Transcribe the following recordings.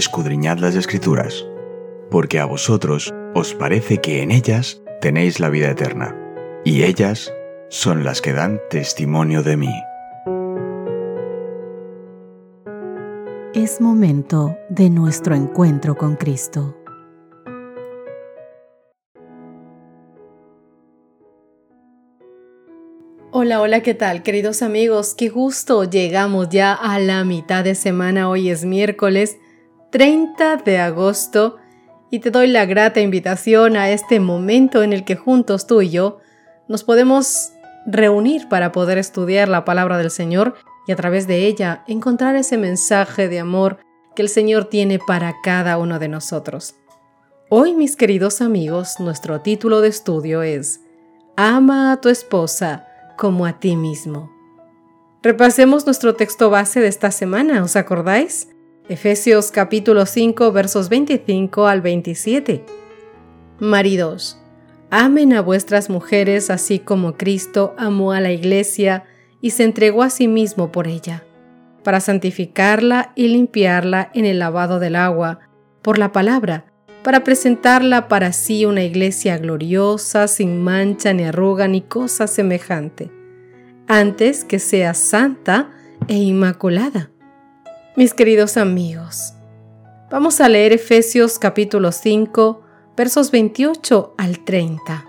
escudriñad las escrituras, porque a vosotros os parece que en ellas tenéis la vida eterna, y ellas son las que dan testimonio de mí. Es momento de nuestro encuentro con Cristo. Hola, hola, ¿qué tal queridos amigos? Qué gusto, llegamos ya a la mitad de semana, hoy es miércoles 30 de agosto y te doy la grata invitación a este momento en el que juntos tú y yo nos podemos reunir para poder estudiar la palabra del Señor y a través de ella encontrar ese mensaje de amor que el Señor tiene para cada uno de nosotros. Hoy, mis queridos amigos, nuestro título de estudio es Ama a tu esposa como a ti mismo. Repasemos nuestro texto base de esta semana, ¿os acordáis? Efesios capítulo 5 versos 25 al 27. Maridos, amen a vuestras mujeres así como Cristo amó a la iglesia y se entregó a sí mismo por ella, para santificarla y limpiarla en el lavado del agua, por la palabra, para presentarla para sí una iglesia gloriosa, sin mancha ni arruga ni cosa semejante, antes que sea santa e inmaculada. Mis queridos amigos, vamos a leer Efesios capítulo 5, versos 28 al 30.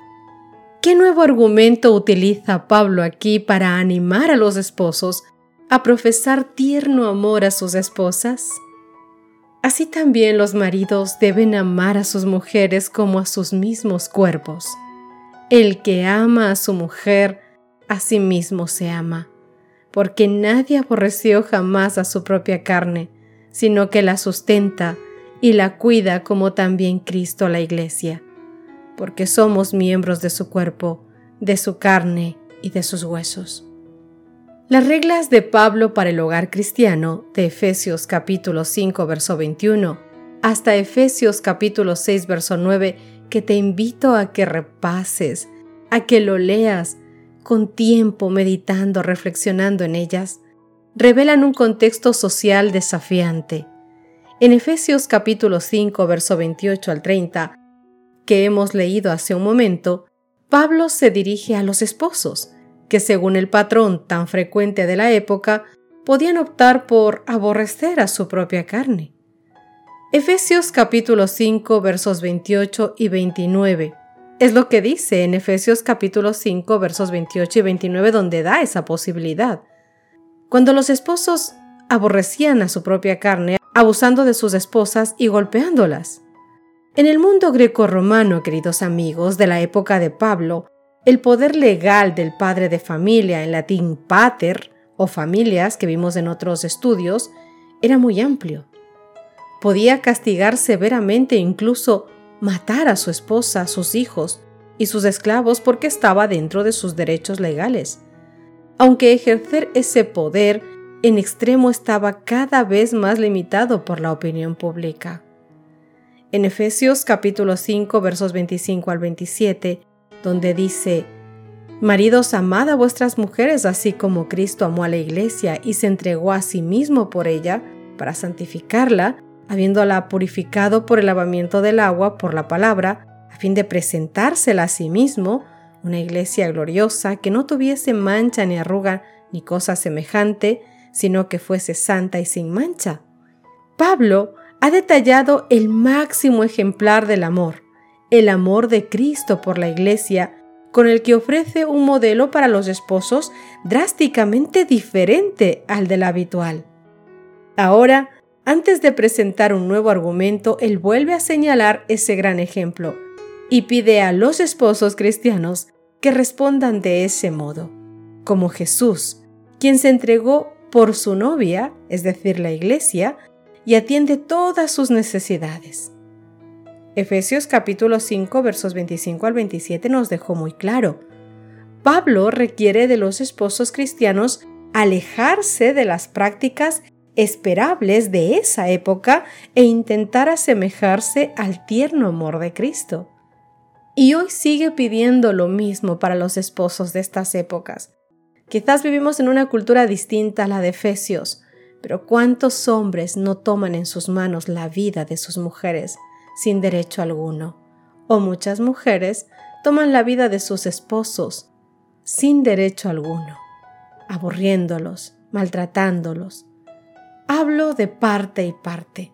¿Qué nuevo argumento utiliza Pablo aquí para animar a los esposos a profesar tierno amor a sus esposas? Así también los maridos deben amar a sus mujeres como a sus mismos cuerpos. El que ama a su mujer, a sí mismo se ama, porque nadie aborreció jamás a su propia carne, sino que la sustenta y la cuida como también Cristo la iglesia, porque somos miembros de su cuerpo, de su carne y de sus huesos. Las reglas de Pablo para el hogar cristiano, de Efesios capítulo 5, verso 21, hasta Efesios capítulo 6, verso 9, que te invito a que repases, a que lo leas con tiempo, meditando, reflexionando en ellas, revelan un contexto social desafiante. En Efesios capítulo 5, verso 28 al 30, que hemos leído hace un momento, Pablo se dirige a los esposos, que según el patrón tan frecuente de la época, podían optar por aborrecer a su propia carne. Efesios capítulo 5 versos 28 y 29 es lo que dice en Efesios capítulo 5 versos 28 y 29 donde da esa posibilidad. Cuando los esposos aborrecían a su propia carne, abusando de sus esposas y golpeándolas. En el mundo greco-romano, queridos amigos, de la época de Pablo, el poder legal del padre de familia, en latín pater, o familias que vimos en otros estudios, era muy amplio. Podía castigar severamente incluso matar a su esposa, sus hijos y sus esclavos porque estaba dentro de sus derechos legales. Aunque ejercer ese poder en extremo estaba cada vez más limitado por la opinión pública. En Efesios capítulo 5 versos 25 al 27, donde dice, Maridos, amad a vuestras mujeres así como Cristo amó a la iglesia y se entregó a sí mismo por ella, para santificarla, habiéndola purificado por el lavamiento del agua por la palabra, a fin de presentársela a sí mismo, una iglesia gloriosa que no tuviese mancha ni arruga ni cosa semejante, sino que fuese santa y sin mancha. Pablo ha detallado el máximo ejemplar del amor, el amor de Cristo por la Iglesia, con el que ofrece un modelo para los esposos drásticamente diferente al del habitual. Ahora, antes de presentar un nuevo argumento, él vuelve a señalar ese gran ejemplo y pide a los esposos cristianos que respondan de ese modo, como Jesús, quien se entregó por su novia, es decir, la iglesia, y atiende todas sus necesidades. Efesios capítulo 5 versos 25 al 27 nos dejó muy claro. Pablo requiere de los esposos cristianos alejarse de las prácticas esperables de esa época e intentar asemejarse al tierno amor de Cristo. Y hoy sigue pidiendo lo mismo para los esposos de estas épocas. Quizás vivimos en una cultura distinta a la de Efesios, Pero ¿cuántos hombres no toman en sus manos la vida de sus mujeres sin derecho alguno? O muchas mujeres toman la vida de sus esposos sin derecho alguno, aburriéndolos, maltratándolos. Hablo de parte y parte.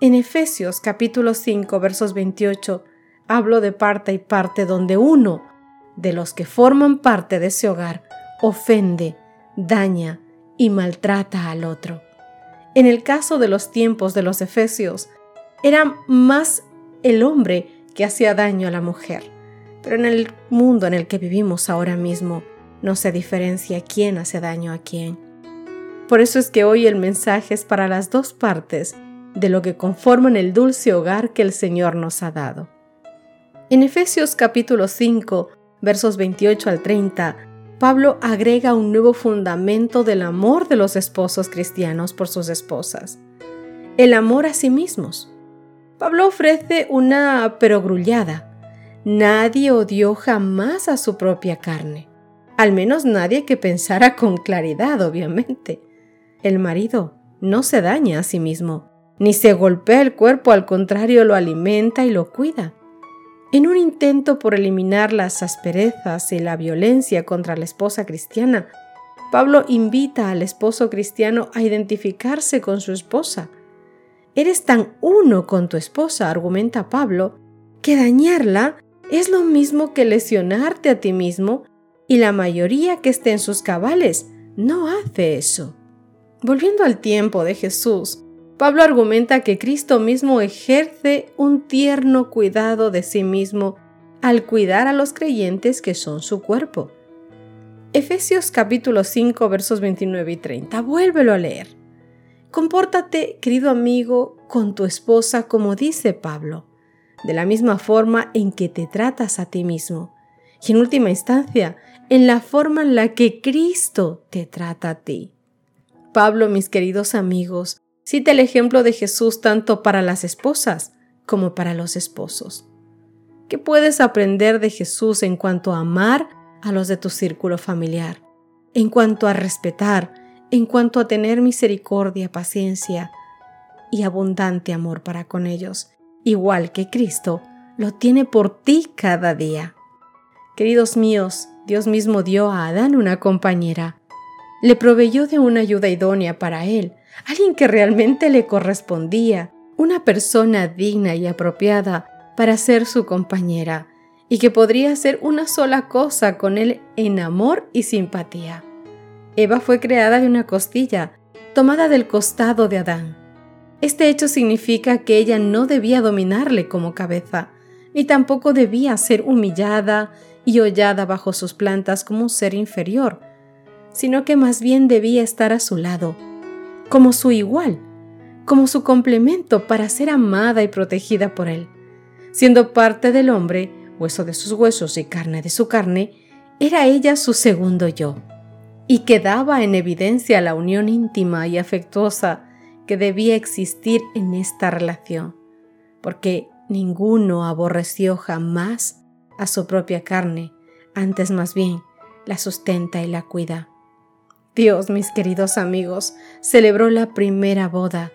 En Efesios capítulo 5 versos 28 hablo de parte y parte donde uno de los que forman parte de ese hogar ofende, daña y maltrata al otro. En el caso de los tiempos de los Efesios, era más el hombre que hacía daño a la mujer. Pero en el mundo en el que vivimos ahora mismo, no se diferencia quién hace daño a quién. Por eso es que hoy el mensaje es para las dos partes de lo que conforman el dulce hogar que el Señor nos ha dado. En Efesios capítulo 5, versos 28 al 30, Pablo agrega un nuevo fundamento del amor de los esposos cristianos por sus esposas, el amor a sí mismos. Pablo ofrece una perogrullada. Nadie odió jamás a su propia carne, al menos nadie que pensara con claridad, obviamente. El marido no se daña a sí mismo, ni se golpea el cuerpo, al contrario lo alimenta y lo cuida. En un intento por eliminar las asperezas y la violencia contra la esposa cristiana, Pablo invita al esposo cristiano a identificarse con su esposa. Eres tan uno con tu esposa, argumenta Pablo, que dañarla es lo mismo que lesionarte a ti mismo y la mayoría que esté en sus cabales no hace eso. Volviendo al tiempo de Jesús, Pablo argumenta que Cristo mismo ejerce un tierno cuidado de sí mismo al cuidar a los creyentes que son su cuerpo. Efesios capítulo 5 versos 29 y 30. Vuélvelo a leer. Compórtate, querido amigo, con tu esposa como dice Pablo, de la misma forma en que te tratas a ti mismo, y en última instancia, en la forma en la que Cristo te trata a ti. Pablo, mis queridos amigos, Cita el ejemplo de Jesús tanto para las esposas como para los esposos. ¿Qué puedes aprender de Jesús en cuanto a amar a los de tu círculo familiar? En cuanto a respetar, en cuanto a tener misericordia, paciencia y abundante amor para con ellos, igual que Cristo lo tiene por ti cada día. Queridos míos, Dios mismo dio a Adán una compañera. Le proveyó de una ayuda idónea para él, alguien que realmente le correspondía, una persona digna y apropiada para ser su compañera y que podría hacer una sola cosa con él en amor y simpatía. Eva fue creada de una costilla, tomada del costado de Adán. Este hecho significa que ella no debía dominarle como cabeza, ni tampoco debía ser humillada y hollada bajo sus plantas como un ser inferior, sino que más bien debía estar a su lado, como su igual, como su complemento para ser amada y protegida por él. Siendo parte del hombre, hueso de sus huesos y carne de su carne, era ella su segundo yo, y quedaba en evidencia la unión íntima y afectuosa que debía existir en esta relación, porque ninguno aborreció jamás a su propia carne, antes más bien la sustenta y la cuida. Dios, mis queridos amigos, celebró la primera boda,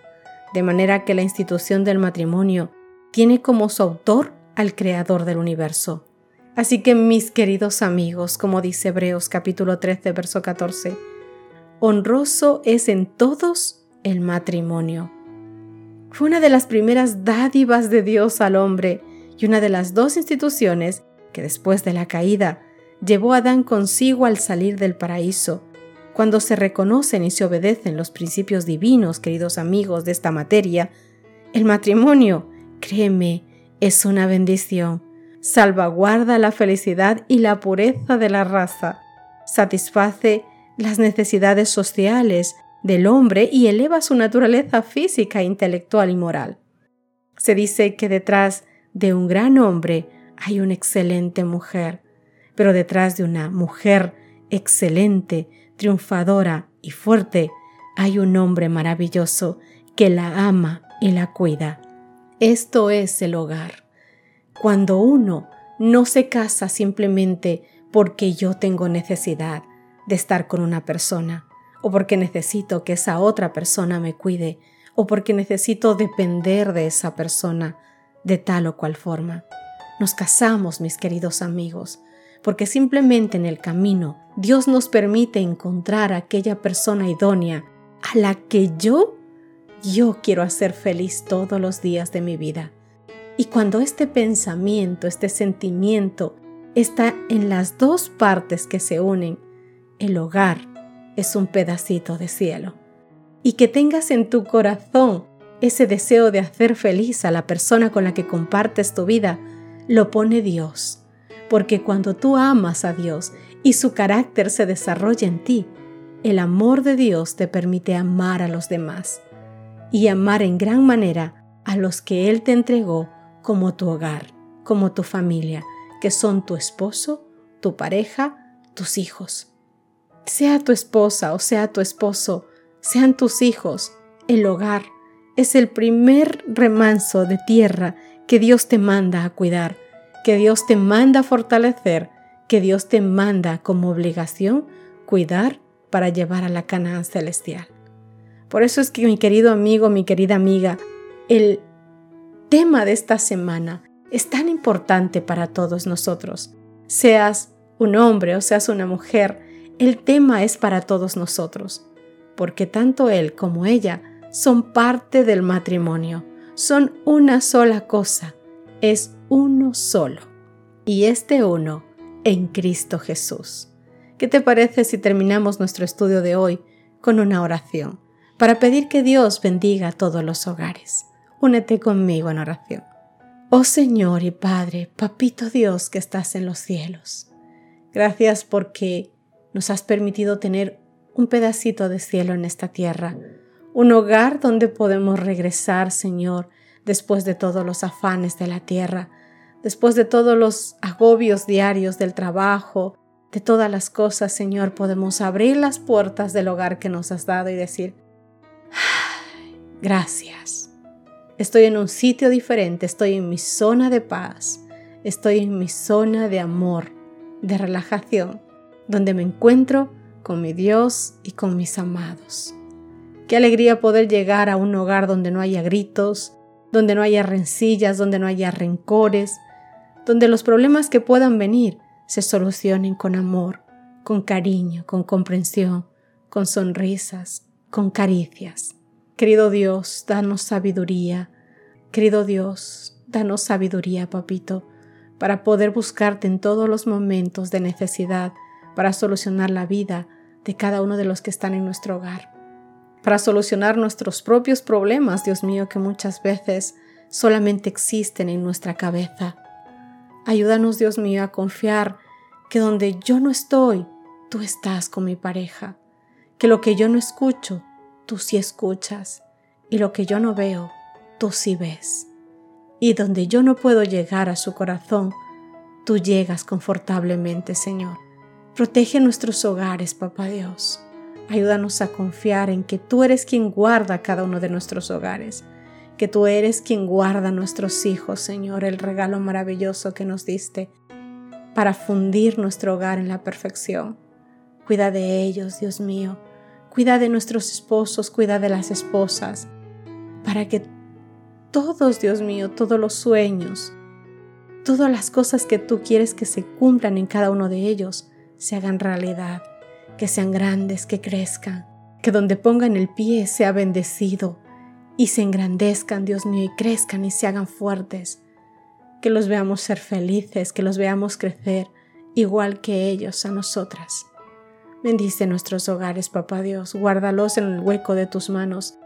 de manera que la institución del matrimonio tiene como su autor al Creador del universo. Así que, mis queridos amigos, como dice Hebreos capítulo 13, verso 14, honroso es en todos el matrimonio. Fue una de las primeras dádivas de Dios al hombre y una de las dos instituciones que después de la caída llevó a Adán consigo al salir del paraíso cuando se reconocen y se obedecen los principios divinos, queridos amigos, de esta materia, el matrimonio, créeme, es una bendición. Salvaguarda la felicidad y la pureza de la raza, satisface las necesidades sociales del hombre y eleva su naturaleza física, intelectual y moral. Se dice que detrás de un gran hombre hay una excelente mujer, pero detrás de una mujer excelente triunfadora y fuerte, hay un hombre maravilloso que la ama y la cuida. Esto es el hogar. Cuando uno no se casa simplemente porque yo tengo necesidad de estar con una persona o porque necesito que esa otra persona me cuide, o porque necesito depender de esa persona de tal o cual forma. Nos casamos, mis queridos amigos, porque simplemente en el camino Dios nos permite encontrar a aquella persona idónea a la que yo, yo quiero hacer feliz todos los días de mi vida. Y cuando este pensamiento, este sentimiento está en las dos partes que se unen, el hogar es un pedacito de cielo y que tengas en tu corazón ese deseo de hacer feliz a la persona con la que compartes tu vida, lo pone Dios. Porque cuando tú amas a Dios y su carácter se desarrolla en ti, el amor de Dios te permite amar a los demás y amar en gran manera a los que Él te entregó como tu hogar, como tu familia, que son tu esposo, tu pareja, tus hijos. Sea tu esposa o sea tu esposo, sean tus hijos, el hogar es el primer remanso de tierra que Dios te manda a cuidar, que Dios te manda fortalecer, que Dios te manda como obligación cuidar para llevar a la Canaán celestial. Por eso es que mi querido amigo, mi querida amiga, el tema de esta semana es tan importante para todos nosotros. Seas un hombre o seas una mujer, el tema es para todos nosotros porque tanto él como ella son parte del matrimonio, son una sola cosa, es uno solo. Y este uno en Cristo Jesús. ¿Qué te parece si terminamos nuestro estudio de hoy con una oración para pedir que Dios bendiga a todos los hogares? Únete conmigo en oración. Oh Señor y Padre, Papito Dios que estás en los cielos, gracias porque nos has permitido tener un pedacito de cielo en esta tierra, un hogar donde podemos regresar, Señor, después de todos los afanes de la tierra, después de todos los agobios diarios del trabajo, de todas las cosas, Señor, podemos abrir las puertas del hogar que nos has dado y decir, gracias. Estoy en un sitio diferente, estoy en mi zona de paz, estoy en mi zona de amor, de relajación, donde me encuentro con mi Dios y con mis amados. Qué alegría poder llegar a un hogar donde no haya gritos, donde no haya rencillas, donde no haya rencores, donde los problemas que puedan venir se solucionen con amor, con cariño, con comprensión, con sonrisas, con caricias. Querido Dios, danos sabiduría. Querido Dios, danos sabiduría, papito, para poder buscarte en todos los momentos de necesidad, para solucionar la vida de cada uno de los que están en nuestro hogar, para solucionar nuestros propios problemas, Dios mío, que muchas veces solamente existen en nuestra cabeza. Ayúdanos, Dios mío, a confiar que donde yo no estoy, tú estás con mi pareja, que lo que yo no escucho, tú sí escuchas, y lo que yo no veo, tú sí ves. Y donde yo no puedo llegar a su corazón, tú llegas confortablemente, Señor. Protege nuestros hogares, Papá Dios. Ayúdanos a confiar en que tú eres quien guarda cada uno de nuestros hogares, que tú eres quien guarda nuestros hijos, Señor, el regalo maravilloso que nos diste para fundir nuestro hogar en la perfección. Cuida de ellos, Dios mío. Cuida de nuestros esposos, cuida de las esposas, para que todos, Dios mío, todos los sueños, todas las cosas que tú quieres que se cumplan en cada uno de ellos, se hagan realidad, que sean grandes, que crezcan, que donde pongan el pie sea bendecido y se engrandezcan, Dios mío, y crezcan y se hagan fuertes, que los veamos ser felices, que los veamos crecer igual que ellos a nosotras. Bendice nuestros hogares, Papá Dios, guárdalos en el hueco de tus manos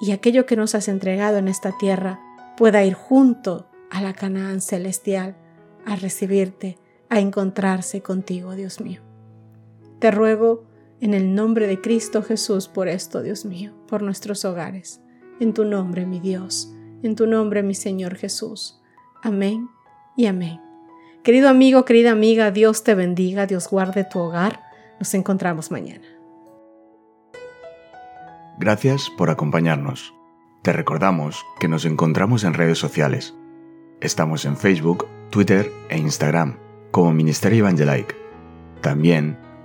y aquello que nos has entregado en esta tierra pueda ir junto a la Canaán celestial a recibirte a encontrarse contigo, Dios mío. Te ruego en el nombre de Cristo Jesús por esto, Dios mío, por nuestros hogares. En tu nombre, mi Dios, en tu nombre, mi Señor Jesús. Amén y amén. Querido amigo, querida amiga, Dios te bendiga, Dios guarde tu hogar. Nos encontramos mañana. Gracias por acompañarnos. Te recordamos que nos encontramos en redes sociales. Estamos en Facebook, Twitter e Instagram como Ministerio Evangelike. También